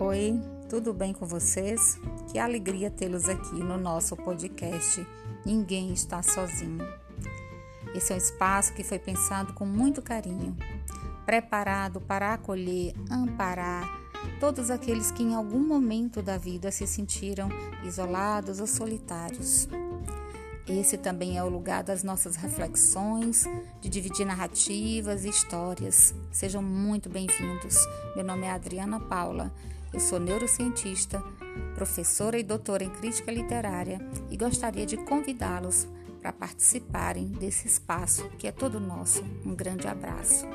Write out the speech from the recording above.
Oi, tudo bem com vocês? Que alegria tê-los aqui no nosso podcast Ninguém está sozinho. Esse é um espaço que foi pensado com muito carinho, preparado para acolher, amparar todos aqueles que em algum momento da vida se sentiram isolados ou solitários. Esse também é o lugar das nossas reflexões, de dividir narrativas e histórias. Sejam muito bem-vindos. Meu nome é Adriana Paula, eu sou neurocientista, professora e doutora em crítica literária e gostaria de convidá-los para participarem desse espaço que é todo nosso. Um grande abraço.